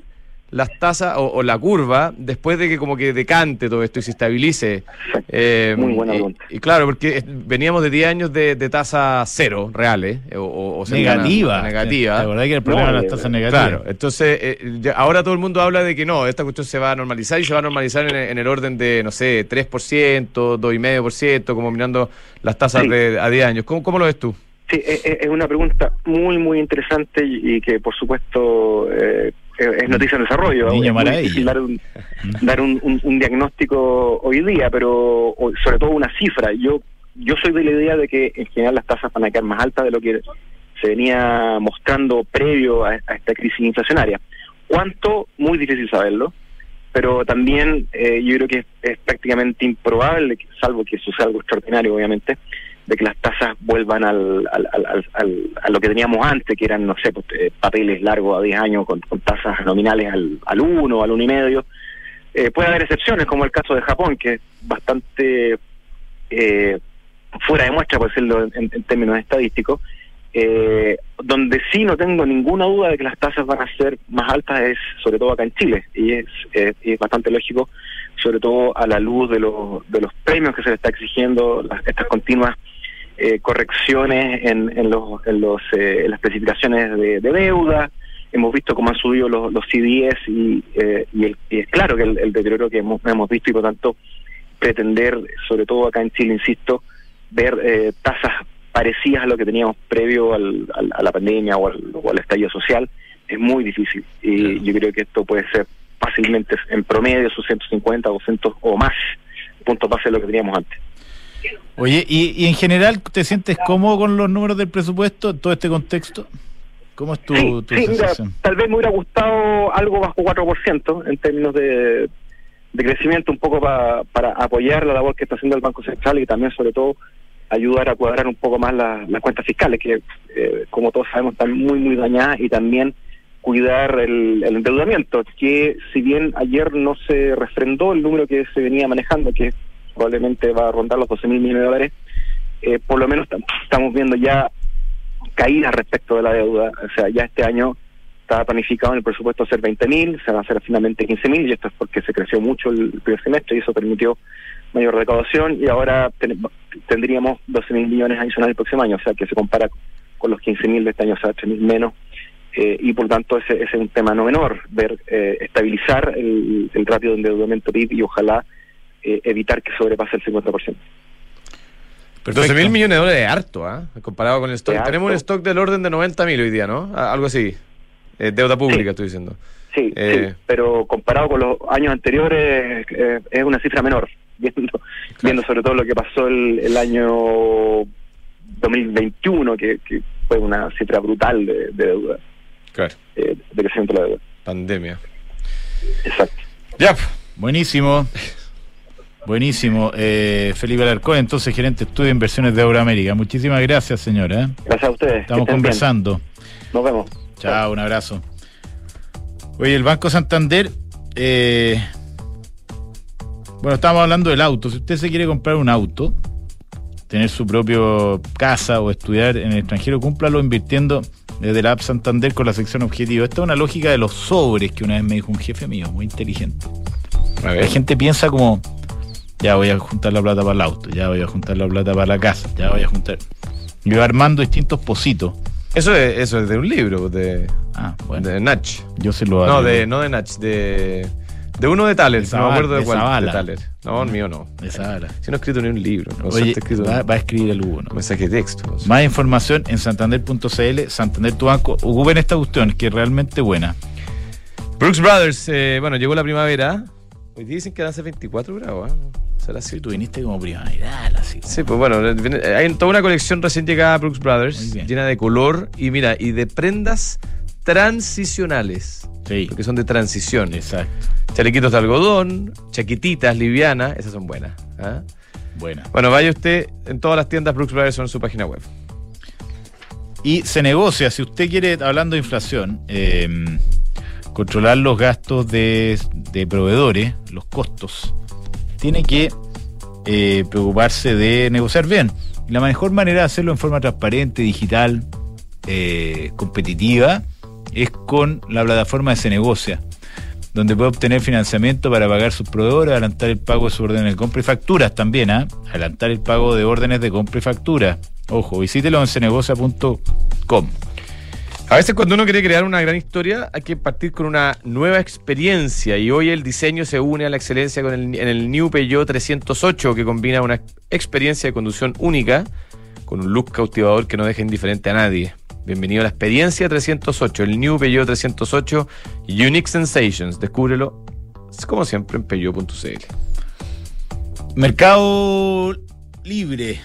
las tasas o, la curva después de que como que decante todo esto y se estabilice. Eh, Muy buena pregunta. Y, claro, porque veníamos de 10 años de, tasa cero reales o, o negativa. negativa. La verdad que el problema de las tasas negativas. Claro, entonces eh, ahora todo el mundo habla de que no, esta cuestión se va a normalizar y se va a normalizar en, el orden de, no sé, 3%, 2,5%, como mirando las tasas de, a 10 años. ¿Cómo, ¿Cómo lo ves tú? Sí, e, e, es una pregunta muy, muy interesante y, que, por supuesto, eh, es noticia en desarrollo. Niño dar, un, dar un, un, diagnóstico hoy día, pero sobre todo una cifra. Yo yo soy de la idea de que en general las tasas van a quedar más altas de lo que se venía mostrando previo a, esta crisis inflacionaria. ¿Cuánto? Muy difícil saberlo, pero también eh, yo creo que es, prácticamente improbable, salvo que suceda algo extraordinario, obviamente, de que las tasas vuelvan al, al, al, a lo que teníamos antes, que eran, no sé, pues, eh, papeles largos a 10 años con, tasas nominales al, al 1, al 1,5. y medio. Eh, puede haber excepciones, como el caso de Japón, que es bastante eh, fuera de muestra, por decirlo en, términos estadísticos, eh, donde sí no tengo ninguna duda de que las tasas van a ser más altas es sobre todo acá en Chile, y es, es bastante lógico, sobre todo a la luz de los, de los premios que se le está exigiendo, las, estas continuas eh, correcciones en, en, los, en, los, eh, las especificaciones de, deuda. Hemos visto cómo han subido los, los CDS y, eh, y, es claro que el, deterioro que hemos, hemos, visto y por tanto pretender, sobre todo acá en Chile, insisto, ver eh, tasas parecidas a lo que teníamos previo al, a la pandemia o al, o al estallido social es muy difícil. Y yo creo que esto puede ser fácilmente en promedio sus 150, 200 o más puntos base de lo que teníamos antes. Oye, ¿y, en general te sientes cómodo con los números del presupuesto en todo este contexto? ¿Cómo es tu, sensación? tal vez me hubiera gustado algo bajo 4% en términos de, crecimiento, un poco para apoyar la labor que está haciendo el Banco Central y también, sobre todo, ayudar a cuadrar un poco más las cuentas fiscales, que, eh, como todos sabemos, están muy, muy dañadas y también cuidar el, el, endeudamiento, que si bien ayer no se refrendó el número que se venía manejando, que probablemente va a rondar los 12 mil millones de dólares, eh, por lo menos estamos viendo ya caídas respecto de la deuda. O sea, ya este año estaba planificado en el presupuesto hacer 20 mil, se van a hacer finalmente 15 mil, y esto es porque se creció mucho el primer semestre y eso permitió mayor recaudación, y ahora tendríamos 12 mil millones adicionales el próximo año, o sea que se compara con los 15 mil de este año, o sea, 8 mil menos. Eh, y por tanto ese, ese, es un tema no menor, ver eh, estabilizar el, el ratio de endeudamiento PIB y ojalá eh, evitar que sobrepase el 50%. Pero 12 mil millones de dólares es harto, ¿ah? Comparado con el stock. Tenemos un stock del orden de 90 mil hoy día, ¿no? Algo así. Eh, deuda pública, estoy diciendo. Sí, eh, sí, pero comparado con los años anteriores es una cifra menor. (laughs) Viendo, viendo sobre todo lo que pasó el, año 2021, que, fue una cifra brutal de, deuda. Claro. de crecimiento de la deuda. Pandemia. Exacto. Ya, buenísimo. Buenísimo. Eh, Felipe Alarcón, entonces gerente de estudio de inversiones de Euroamérica. Muchísimas gracias, señora. ¿eh? Gracias a ustedes. Estamos conversando. Nos vemos. Chao, un abrazo. Oye, el Banco Santander. Eh, bueno, estábamos hablando del auto. Si usted se quiere comprar un auto, tener su propio casa o estudiar en el extranjero, cúmplalo invirtiendo desde la app Santander con la sección objetivo. Esta es una lógica de los sobres que una vez me dijo un jefe mío, muy inteligente. La gente piensa como, ya voy a juntar la plata para el auto, ya voy a juntar la plata para la casa, ya voy a juntar. Y va armando distintos positos. Eso es, eso es de un libro, de, Ah, bueno, de Natch. yo se lo No, de, no de Natch, de, de uno de Thaler, De no me acuerdo de, de cuál. Zavala. De Thaler. No, el mío no. de Zavala. Si no he escrito ni un libro, no Oye, escrito va, va a escribir el Hugo, ¿no? un mensaje de texto. Más información en santander.cl, Santander tu banco. Ocupen esta cuestión que es realmente buena. Brooks Brothers, eh, bueno, llegó la primavera. Hoy dicen que ser 24 grados, ¿eh? ¿Será así? Tú viniste como primaveral, así. como- Sí, pues bueno, viene- hay toda una colección recién llegada a Brooks Brothers, llena de color y mira, y de prendas transicionales, Sí, porque son de transición. exacto. Chalequitos de algodón, chaquetitas livianas, esas son buenas. ¿ah? Buena. Bueno, vaya usted en todas las tiendas Brooks Brothers son en su página web. Y se negocia, si usted quiere, hablando de inflación, eh, controlar los gastos de, de proveedores, los costos, tiene que eh, preocuparse de negociar bien. La mejor manera de hacerlo en forma transparente, digital, eh, competitiva, es con la plataforma de Se Negocia, donde puede obtener financiamiento para pagar sus proveedores, adelantar el pago de sus órdenes de compra y facturas también, ¿ah? adelantar el pago de órdenes de compra y factura. Ojo, visítelo en cenegocia.com. A veces cuando uno quiere crear una gran historia hay que partir con una nueva experiencia y hoy el diseño se une a la excelencia con el, en el New Peugeot 308 que combina una experiencia de conducción única con un look cautivador que no deja indiferente a nadie. Bienvenido a la experiencia 308, el New Peugeot 308 Unique Sensations. Descúbrelo como siempre en peugeot.cl. Mercado Libre.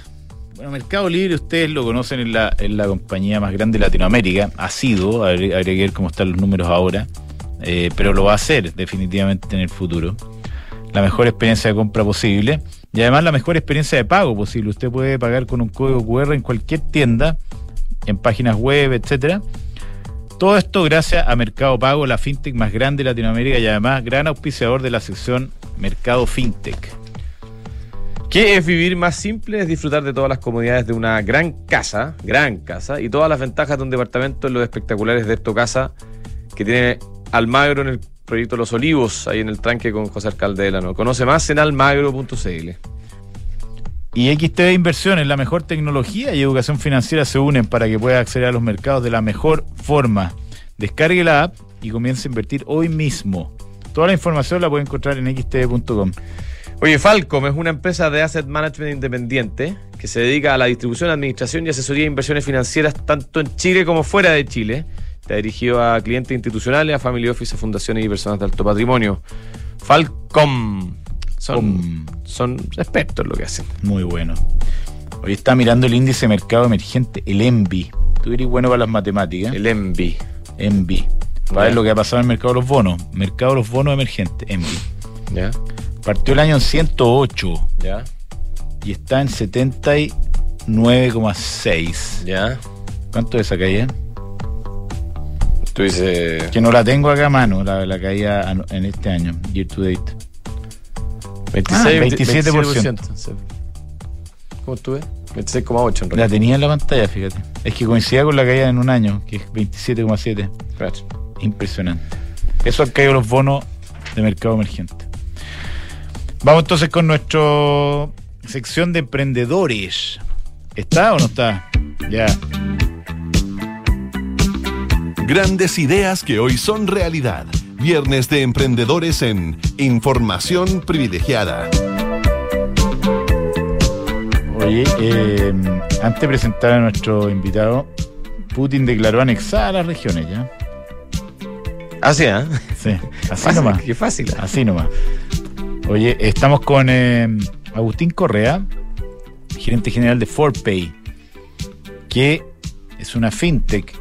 Bueno, Mercado Libre ustedes lo conocen en la, en la compañía más grande de Latinoamérica. Ha sido, habría, habría que ver cómo están los números ahora, eh, pero lo va a hacer definitivamente en el futuro. La mejor experiencia de compra posible y además la mejor experiencia de pago posible. Usted puede pagar con un código QR en cualquier tienda, en páginas web, etcétera. Todo esto gracias a Mercado Pago, la fintech más grande de Latinoamérica y además gran auspiciador de la sección Mercado Fintech. ¿Qué es vivir más simple? Es disfrutar de todas las comodidades de una gran casa, gran casa, y todas las ventajas de un departamento en los espectaculares de esto casa que tiene Almagro en el proyecto Los Olivos, ahí en el tranque con José Alcalde de Lano. Conoce más en almagro.cl. Y XTB Inversiones, la mejor tecnología y educación financiera se unen para que pueda acceder a los mercados de la mejor forma. Descargue la app y comience a invertir hoy mismo. Toda la información la puede encontrar en xtb.com. Oye, Falcom es una empresa de asset management independiente que se dedica a la distribución, administración y asesoría de inversiones financieras tanto en Chile como fuera de Chile. Está dirigido a clientes institucionales, a family office, a fundaciones y personas de alto patrimonio. Falcom. Son, son expertos en lo que hacen. Muy bueno. Hoy está mirando el índice de mercado emergente, el ENVI. Tú eres bueno para las matemáticas. El ENVI. ENVI. Para ver lo que ha pasado en el mercado de los bonos. Mercado de los bonos emergentes, ENVI. ¿Ya? Partió el año en 108 ¿Ya? y está en 79,6. ¿Ya? ¿Cuánto es esa caída? Tú dices... Que no la tengo acá a mano, la, la caída en este año, year to date. 26, Ah, 27%. 27%. Sí. ¿Cómo estuve? 26,8 en La realidad. tenía en la pantalla, fíjate. Es que coincidía con la caída en un año, que es 27,7. Claro. Impresionante. Eso han caído los bonos de mercado emergente. Vamos entonces con nuestra sección de emprendedores. ¿Está o no está? Ya. Grandes ideas que hoy son realidad. Viernes de emprendedores en Información Privilegiada. Oye, eh, antes de presentar a nuestro invitado, Putin declaró anexada a las regiones, ¿ya? Así, ¿eh? Sí, así Fácil, nomás. (laughs) Qué fácil. ¿eh? Así nomás. Oye, estamos con eh, Agustín Correa, gerente general de ForPay, que es una fintech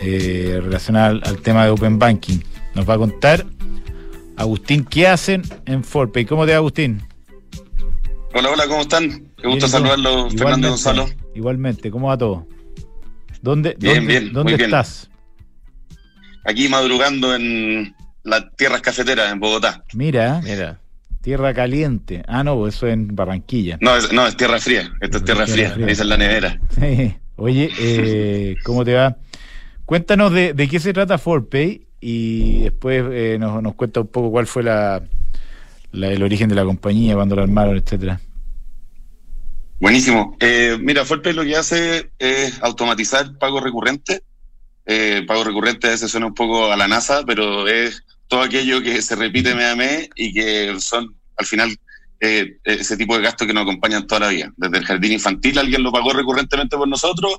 eh, relacionada al, al tema de Open Banking. Nos va a contar, Agustín, ¿qué hacen en ForPay? ¿Cómo te va, Agustín? Hola, hola, ¿cómo están? Qué gusto ¿y tú? saludarlo, Fernando Gonzalo. Igualmente, ¿cómo va todo? ¿Dónde, Bien, dónde, bien, ¿dónde muy bien. estás? Aquí madrugando en las tierras cafeteras en Bogotá. Mira, Mira. Tierra caliente. Ah, no, eso en Barranquilla. No, es, no, es tierra fría. Esto es tierra, Tierra fría. fría. Esa es la nevera. Sí. Oye, eh, (laughs) ¿cómo te va? Cuéntanos de, de qué se trata ForPay y después eh, nos, nos cuenta un poco cuál fue la, la- el origen de la compañía, cuándo la armaron, etcétera. Buenísimo. Eh, mira, Forpay lo que hace es automatizar pagos recurrentes. Eh, pago recurrente a veces suena un poco a la NASA, pero es todo aquello que se repite mes a mes y que son al final eh, ese tipo de gastos que nos acompañan toda la vida. Desde el jardín infantil, alguien lo pagó recurrentemente por nosotros,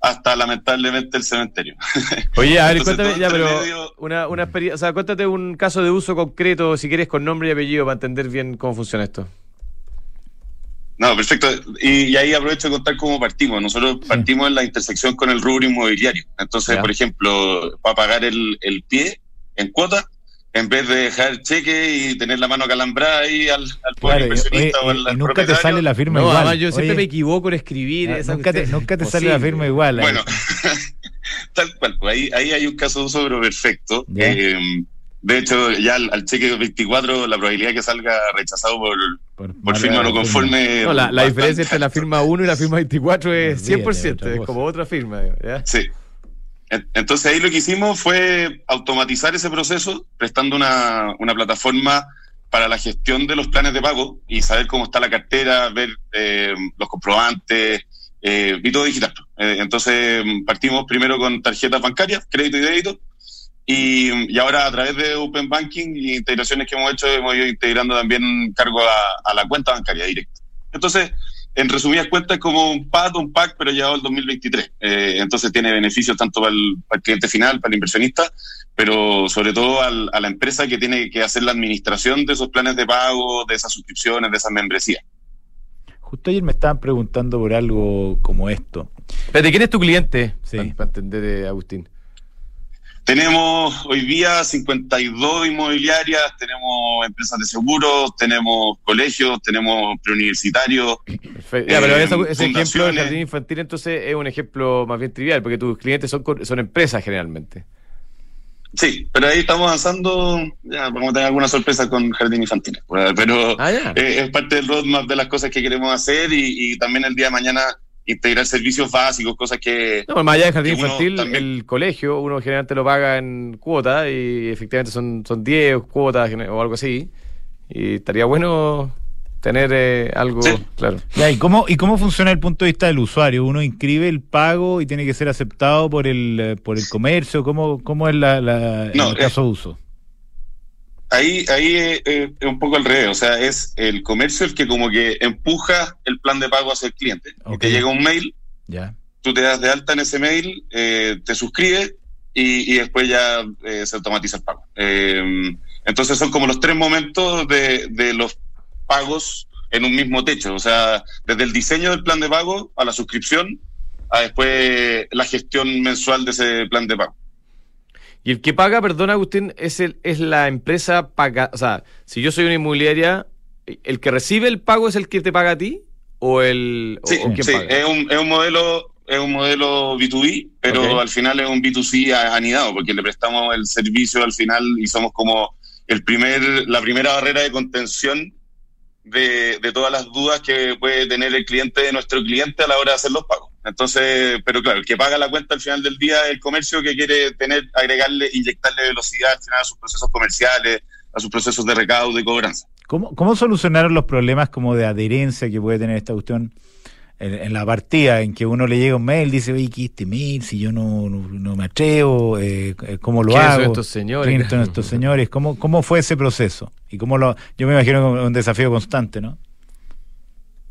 hasta lamentablemente el cementerio. (laughs) Oye, a ver, Entonces, cuéntame, ya, entre pero medio- una, una experiencia, o sea, cuéntate un caso de uso concreto, si quieres, con nombre y apellido, para entender bien cómo funciona esto. No, perfecto. Y, y ahí aprovecho de contar cómo partimos. Nosotros partimos en la intersección con el rubro inmobiliario. Entonces, Ya. por ejemplo, para pagar el, el pie en cuota, en vez de dejar cheque y tener la mano calambrada ahí al, al Claro, inversionista oye, o al, al nunca te sale la firma No, igual. además yo siempre me equivoco en escribir. ah, esa nunca te, nunca te sale la firma igual. ahí. Bueno, (laughs) tal cual. Pues ahí, ahí hay un caso de uso pero perfecto. Eh, de hecho, ya al, al cheque 24, la probabilidad que salga rechazado por, por, firma no conforme. No, la, diferencia entre la firma 1 y la firma 24 es Olvídate, 100%, otra es como otra firma. Sí. En- Entonces ahí lo que hicimos fue automatizar ese proceso, prestando una, una plataforma para la gestión de los planes de pago y saber cómo está la cartera, ver eh, los comprobantes eh, y todo digital. Eh, entonces partimos primero con tarjetas bancarias, crédito y débito, y, ahora a través de Open Banking y integraciones que hemos hecho hemos ido integrando también cargo a la cuenta bancaria directa. Entonces, en resumidas cuentas, es como un PAD, un PAC, pero llevado al 2023. Eh, entonces tiene beneficios tanto para el, para el cliente final, para el inversionista, pero sobre todo al- a la empresa que tiene que hacer la administración de esos planes de pago, de esas suscripciones, de esas membresías. Justo ayer me estaban preguntando por algo como esto. Espérate, ¿quién es tu cliente? Sí. Para, para entender, eh, Agustín. Tenemos hoy día 52 inmobiliarias, tenemos empresas de seguros, tenemos colegios, tenemos preuniversitarios. Perfecto. Ya, Eh, pero ese, ese ejemplo del jardín infantil entonces es un ejemplo más bien trivial, porque tus clientes son, son empresas generalmente. Sí, pero ahí estamos avanzando, ya vamos a tener alguna sorpresa con jardín infantil. Pero Ah, eh, es parte del roadmap de las cosas que queremos hacer y, y también el día de mañana integrar servicios básicos, cosas que... No, más allá del jardín infantil, también- el colegio, uno generalmente lo paga en cuotas y efectivamente son, son 10 cuotas o algo así. Y estaría bueno tener eh, algo, Sí. claro. Ya, ¿y cómo, ¿Y cómo funciona el punto de vista del usuario? ¿Uno inscribe el pago y tiene que ser aceptado por el, eh, por el comercio? ¿Cómo, cómo es la, la- en No, el eh, caso de uso? Ahí, ahí eh, eh, es un poco al revés, o sea, es el comercio el que como que empuja el plan de pago hacia el cliente. Y Ok. te llega un mail, Ya. tú te das de alta en ese mail, eh, te suscribes y, y después ya eh, se automatiza el pago. Eh, entonces son como los tres momentos de, de los pagos en un mismo techo, o sea, desde el diseño del plan de pago a la suscripción, a después la gestión mensual de ese plan de pago. Y el que paga, perdón Agustín, es, el, es la empresa paga. O sea, si yo soy una inmobiliaria, ¿el que recibe el pago es el que te paga a ti? ¿O el Sí, o sí, paga? es un, es un modelo es un modelo B2B, pero al final es un B2C a- anidado, porque le prestamos el servicio al final y somos como el primer, la primera barrera de contención de, de todas las dudas que puede tener el cliente de nuestro cliente a la hora de hacer los pagos. Entonces, pero claro, el que paga la cuenta al final del día es el comercio que quiere tener, agregarle, inyectarle velocidad al final a sus procesos comerciales, a sus procesos de recaudo y cobranza. ¿Cómo, ¿Cómo solucionaron los problemas como de adherencia que puede tener esta cuestión en, en la partida, en que uno le llega un mail, dice, oye, ¿qué es este mail? Si yo no, no, no me atrevo, eh, ¿cómo lo ¿Quiénes son hago? estos señores? ¿Quiénes son (laughs) estos señores? ¿Cómo, ¿Cómo fue ese proceso? Y cómo lo, yo me imagino que es un desafío constante, ¿no?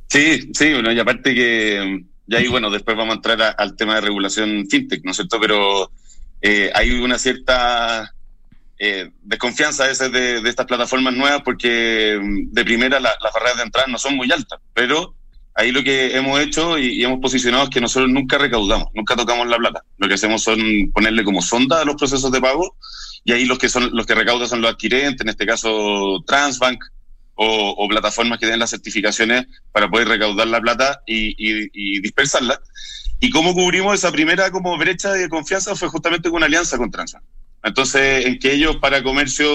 Sí, sí, bueno, y aparte que ya ahí, bueno, después vamos a entrar al tema de regulación fintech, ¿no es cierto? Pero eh, hay una cierta eh, desconfianza a veces de, de estas plataformas nuevas porque mm, de primera la- las barreras de entrada no son muy altas, pero ahí lo que hemos hecho y, y hemos posicionado es que nosotros nunca recaudamos, nunca tocamos la plata. Lo que hacemos son ponerle como sonda a los procesos de pago y ahí los que son los que recaudan son los adquirentes, en este caso Transbank o, o plataformas que tienen las certificaciones para poder recaudar la plata y, y- y dispersarla. Y cómo cubrimos esa primera como brecha de confianza fue justamente con una alianza con Transbank. Entonces, en que ellos para comercio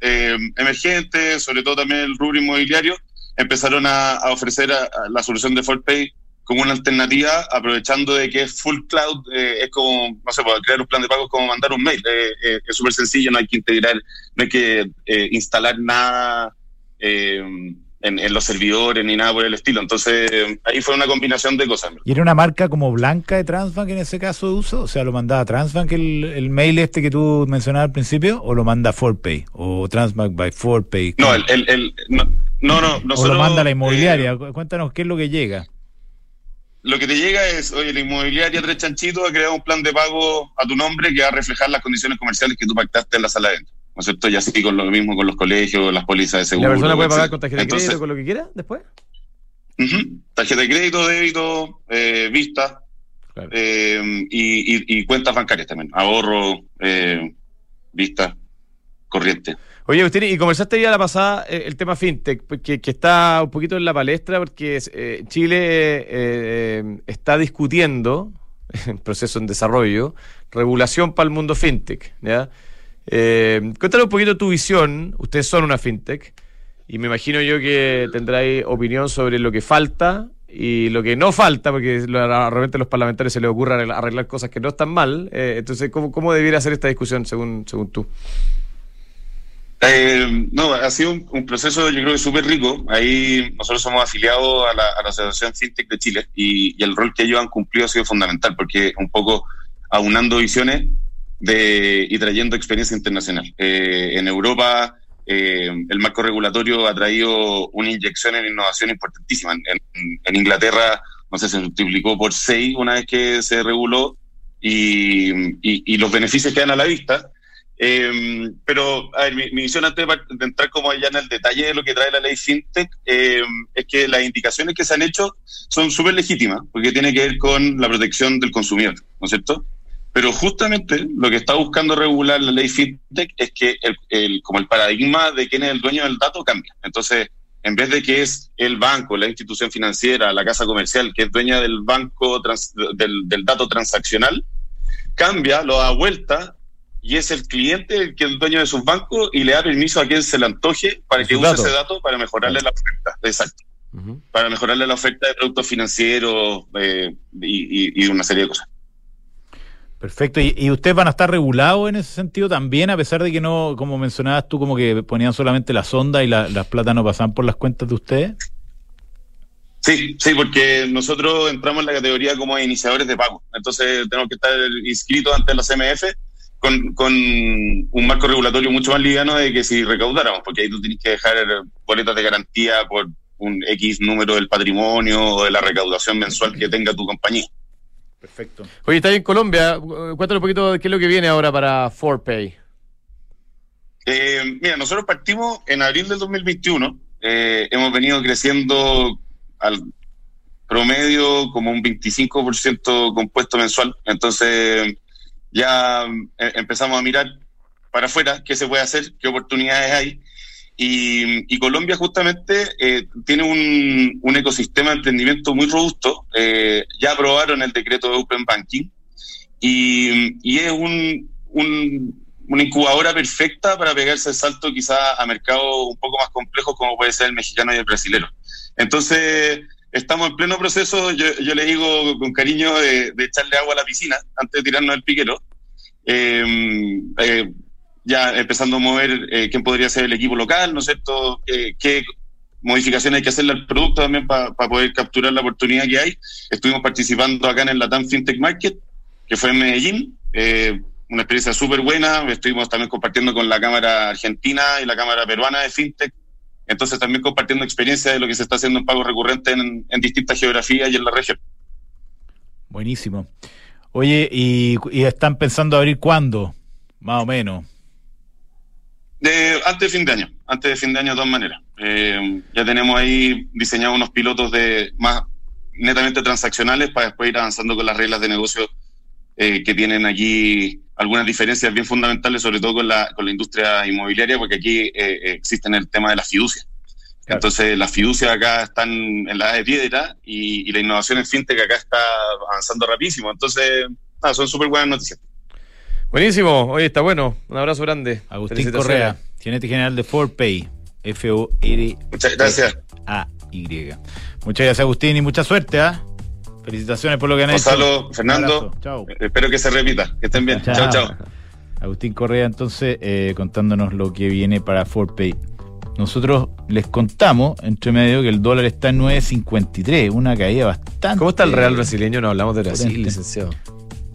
eh, emergente, sobre todo también el rubro inmobiliario, empezaron a, ofrecer a- a la solución de ForPay como una alternativa, aprovechando de que es full cloud, eh, es como, no sé, para crear un plan de pago es como mandar un mail, eh, eh, es súper sencillo, no hay que integrar, no hay que instalar nada en, en, los servidores ni nada por el estilo. Entonces, ahí fue una combinación de cosas. ¿Y era una marca como blanca de Transbank en ese caso de uso? O sea, ¿lo mandaba Transbank el, el mail este que tú mencionabas al principio o lo manda Forpay o Transbank by Forpay? No, el, el, el no, no, no, o lo manda la inmobiliaria. Cuéntanos qué es lo que llega lo que te llega es, oye, la inmobiliaria Tres Chanchitos ha creado un plan de pago a tu nombre que va a reflejar las condiciones comerciales que tú pactaste en la sala de venta. ¿No es cierto? Y así con lo mismo con los colegios, las pólizas de seguro. ¿La persona puede pagar con tarjeta de crédito, con lo que quiera después? Tarjeta de crédito, débito, eh, vista eh, y, cuentas bancarias también. Ahorro, eh, vista, corriente. Oye, Agustín, y conversaste ya la pasada el tema fintech, que, que, está un poquito en la palestra porque Chile está discutiendo, (laughs) en proceso en desarrollo, regulación para el mundo fintech. ¿ya? Cuéntanos un poquito tu visión, ustedes son una fintech, y me imagino yo que tendráis opinión sobre lo que falta y lo que no falta, porque realmente a los parlamentarios se les ocurre arreglar, cosas que no están mal. entonces, ¿cómo, ¿cómo debiera ser esta discusión según, según tú? Eh, no, ha sido un, proceso, yo creo que súper rico. Ahí nosotros somos afiliados a la, Asociación FinTech de Chile y, el rol que ellos han cumplido ha sido fundamental porque un poco aunando visiones de, y trayendo experiencia internacional. Eh, en Europa, eh, el marco regulatorio ha traído una inyección en innovación importantísima. En, Inglaterra, no sé, se multiplicó por seis una vez que se reguló y, y los beneficios quedan a la vista. Eh, pero, a ver, mi, visión antes de, entrar como allá en el detalle de lo que trae la ley FinTech, es que las indicaciones que se han hecho son súper legítimas, porque tiene que ver con la protección del consumidor, ¿no es cierto? Pero justamente lo que está buscando regular la ley FinTech es que el, como el paradigma de quién es el dueño del dato cambia. Entonces, en vez de que es el banco, la institución financiera, la casa comercial, que es dueña del banco, del, del dato transaccional, cambia, lo da vuelta y es el cliente el que es el dueño de sus bancos y le da permiso a quien se le antoje para que use ese dato para mejorarle la oferta. Exacto. Para mejorarle la oferta de productos financieros eh, y, una serie de cosas. Perfecto. ¿Y, ustedes van a estar regulados en ese sentido también, a pesar de que no, como mencionabas tú, como que ponían solamente la sonda y las plata no pasaban por las cuentas de ustedes? Sí, sí, porque nosotros entramos en la categoría como iniciadores de pago. Entonces tenemos que estar inscritos ante la CMF con, con, un marco regulatorio mucho más liviano de que si recaudáramos, porque ahí tú tienes que dejar boletas de garantía por un X número del patrimonio o de la recaudación mensual que tenga tu compañía. Perfecto. Oye, está en Colombia. Cuéntanos un poquito de qué es lo que viene ahora para ForPay. Eh, mira, nosotros partimos en abril del 2021. Eh, hemos venido creciendo al promedio como un 25% compuesto mensual. Entonces, ya eh, empezamos a mirar para afuera qué se puede hacer, qué oportunidades hay. Y, Colombia justamente eh, tiene un, ecosistema de emprendimiento muy robusto. Eh, ya aprobaron el decreto de Open Banking y, es un, una incubadora perfecta para pegarse el salto quizá a mercados un poco más complejos como puede ser el mexicano y el brasilero. Entonces, estamos en pleno proceso, yo, yo le digo con cariño, de, echarle agua a la piscina antes de tirarnos el piquero. Em, eh, ya empezando a mover eh, quién podría ser el equipo local, ¿no es cierto? qué modificaciones hay que hacerle al producto también para poder capturar la oportunidad que hay. Estuvimos participando acá en el Latam FinTech Market, que fue en Medellín. Eh, una experiencia súper buena. Estuvimos también compartiendo con la Cámara Argentina y la Cámara Peruana de FinTech entonces también compartiendo experiencia de lo que se está haciendo en pago recurrente en, distintas geografías y en la región. Buenísimo. Oye, ¿y, están pensando abrir cuándo? Más o menos. De, antes de fin de año, antes de fin de año de todas maneras. Eh, ya tenemos ahí diseñados unos pilotos de más netamente transaccionales para después ir avanzando con las reglas de negocio eh, que tienen aquí algunas diferencias bien fundamentales, sobre todo con la, con la industria inmobiliaria, porque aquí eh, existen el tema de la fiducia. Entonces, las fiducias acá están en la edad de piedra y, la innovación en fintech acá está avanzando rapidísimo. Entonces, son súper buenas noticias. Buenísimo, oye, está bueno. Un abrazo grande. Agustín Correa, gerente general de ForPay, F-O-R. Muchas gracias. A-Y. Muchas gracias, Agustín, y mucha suerte, ¿ah? Felicitaciones por lo que han hecho. Gonzalo, Fernando, Un abrazo. Chao. espero que se repita. Que estén bien. Chao, chao. Agustín Correa, entonces, eh, contándonos lo que viene para ForPay. Nosotros les contamos, entre medio, que el dólar está en 9.53, una caída bastante. ¿Cómo está el Real brasileño? No hablamos de Brasil, Potente. licenciado.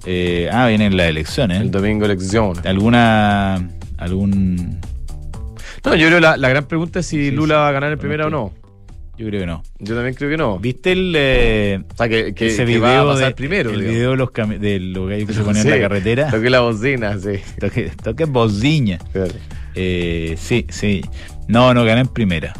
Eh, ah, vienen las elecciones. El domingo elección. ¿Alguna. algún. No, yo creo que la, la gran pregunta es si Sí, Lula sí. va a ganar en primera o no. Yo creo que no. Yo también creo que no. ¿Viste el. eh, O sea, que, que, ese que video va a pasar de, primero. el digamos. video de los, de los gallos que se ponían en la carretera? Toqué la bocina, sí. Toque, toque bociña. Claro. Eh, sí, sí. No, no gana en primera.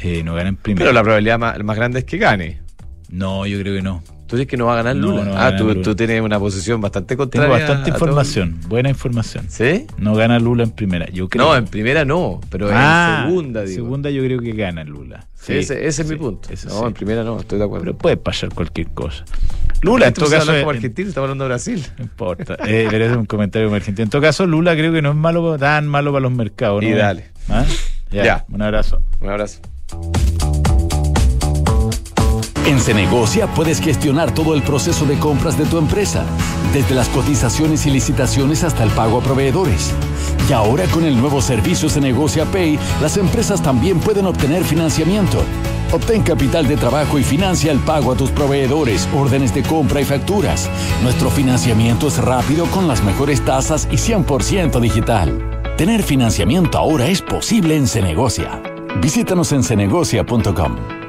Eh, no gana en primera. Pero la probabilidad más, más grande es que gane. No, yo creo que no. ¿Tú dices que no va a ganar Lula? no ah, tú, Lula. tú tienes una posición bastante Tengo contraria. bastante a todo- información, buena información. ¿Sí? No gana Lula en primera, yo creo. No, en primera no, pero Ah, en segunda, digo. segunda yo creo que gana Lula. Sí, ese, ese es mi punto. No, sí. en primera no, estoy de acuerdo. Pero puede pasar cualquier cosa. Lula, en todo caso, como en- argentino, estamos hablando de Brasil. no importa. Eh, pero es un comentario como argentino. En todo caso, Lula creo que no es malo, tan malo para los mercados. ¿no? Y dale. ¿Ah? Ya, Ya. Un abrazo. Un abrazo. En Cenegocia puedes gestionar todo el proceso de compras de tu empresa, desde las cotizaciones y licitaciones hasta el pago a proveedores. Y ahora con el nuevo servicio Cenegocia Pay, las empresas también pueden obtener financiamiento. Obtén capital de trabajo y financia el pago a tus proveedores, órdenes de compra y facturas. Nuestro financiamiento es rápido con las mejores tasas y 100% digital. Tener financiamiento ahora es posible en Cenegocia. Visítanos en cenegocia.com.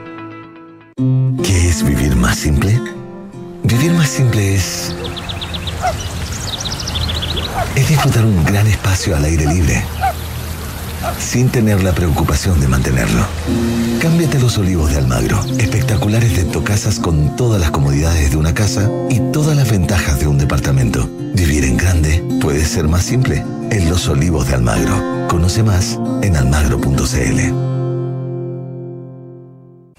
¿Qué es vivir más simple? Vivir más simple es... Es disfrutar un gran espacio al aire libre, sin tener la preocupación de mantenerlo. Cámbiate los olivos de Almagro, espectaculares dentocasas con todas las comodidades de una casa y todas las ventajas de un departamento. Vivir en grande puede ser más simple. En los olivos de Almagro. Conoce más en almagro.cl.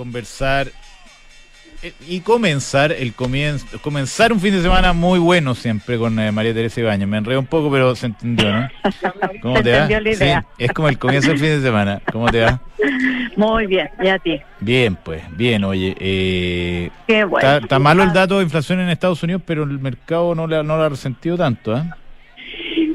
conversar eh, y comenzar el comienzo, comenzar un fin de semana muy bueno siempre con eh, María Teresa Ibañez. Me enredo un poco, pero se entendió, ¿no? (laughs) ¿Cómo Se te va? entendió la idea. Sí, es como el comienzo del fin de semana. ¿Cómo te va? Muy bien, y a ti. Bien, pues, bien, oye. Eh, Qué bueno. está, está malo el dato de inflación en Estados Unidos, pero el mercado no, le, no lo ha resentido tanto, ¿ah?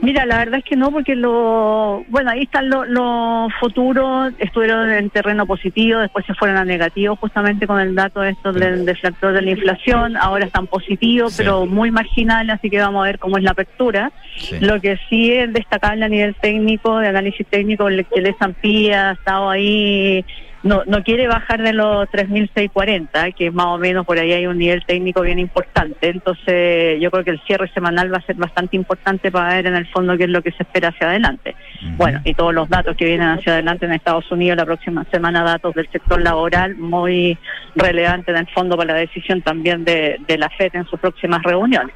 Mira, la verdad es que no, porque lo, bueno, ahí están los, futuros, estuvieron en terreno positivo, después se fueron a negativo justamente con el dato de esto del deflactor de la inflación, ahora están positivos, Sí. pero muy marginal, así que vamos a ver cómo es la apertura. Sí. Lo que sí es destacable a nivel técnico, de análisis técnico, el que el S&P ha estado ahí, no, no quiere bajar de los 3.640, que más o menos por ahí hay un nivel técnico bien importante. Entonces, yo creo que el cierre semanal va a ser bastante importante para ver en el fondo qué es lo que se espera hacia adelante. Bueno, y todos los datos que vienen hacia adelante en Estados Unidos la próxima semana, datos del sector laboral muy relevantes en el fondo para la decisión también de, de la FED en sus próximas reuniones.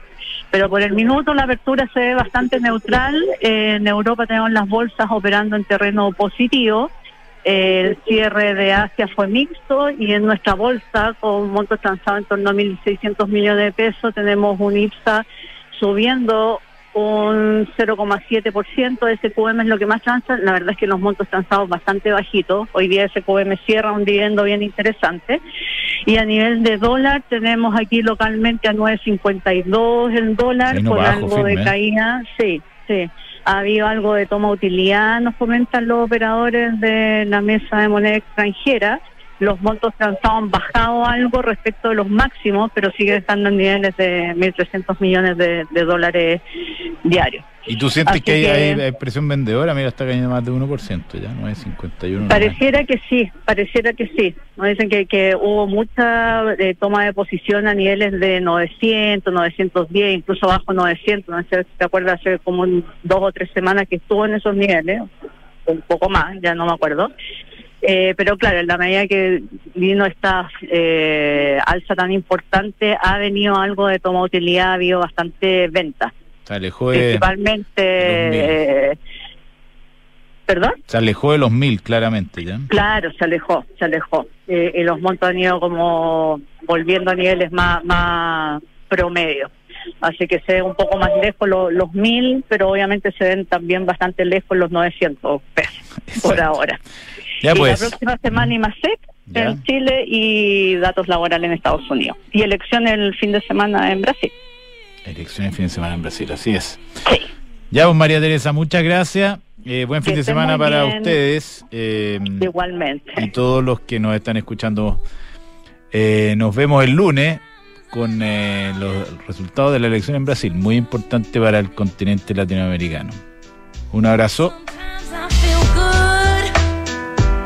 Pero por el minuto la apertura se ve bastante neutral. Eh, en Europa tenemos las bolsas operando en terreno positivo. El cierre de Asia fue mixto y en nuestra bolsa, con montos transados en torno a 1.600 millones de pesos, tenemos un IPSA subiendo un 0,7%. SQM es lo que más transa. La verdad es que los montos transados bastante bajitos. Hoy día SQM cierra un dividendo bien interesante. Y a nivel de dólar, tenemos aquí localmente a 9.52 el dólar Vino con bajo, algo firme, de ¿eh? caída. Sí, sí. Ha habido algo de toma utilidad, nos comentan los operadores de la mesa de moneda extranjera. Los montos transados han bajado algo respecto de los máximos, pero siguen estando en niveles de 1.300 millones de, de dólares diarios. ¿Y tú sientes Así que hay, que- hay- presión vendedora? Mira, está cayendo más de 1% ya, 9,51. Pareciera que sí, pareciera que sí. Nos dicen que, que hubo mucha eh, toma de posición a niveles de 900, 910, incluso bajo 900. No sé si te acuerdas, hace como un- dos o tres semanas que estuvo en esos niveles, un poco más, ya no me acuerdo. Eh, pero claro, en la medida que vino esta eh, alza tan importante, ha venido algo de toma de utilidad, ha habido bastante venta. Se alejó de, Principalmente. eh, ¿Perdón? se alejó de los mil, claramente, ¿ya? Claro, se alejó, se alejó. Eh, y los montos han ido como volviendo a niveles más, más promedio. Así que se ven un poco más lejos lo- los mil, pero obviamente se ven también bastante lejos los 900 pesos por ahora. Ya y pues. la próxima semana IMASEC Ya. en Chile y datos laborales en Estados Unidos. Y elecciones el fin de semana en Brasil. Elecciones fin de semana en Brasil, así es. Ya, pues María Teresa, muchas gracias. Eh, buen fin Que de semana para bien. ustedes. eh, Igualmente. y todos los que nos están escuchando. Eh, nos vemos el lunes con eh, los resultados de la elección en Brasil, muy importante para el continente latinoamericano. Un abrazo.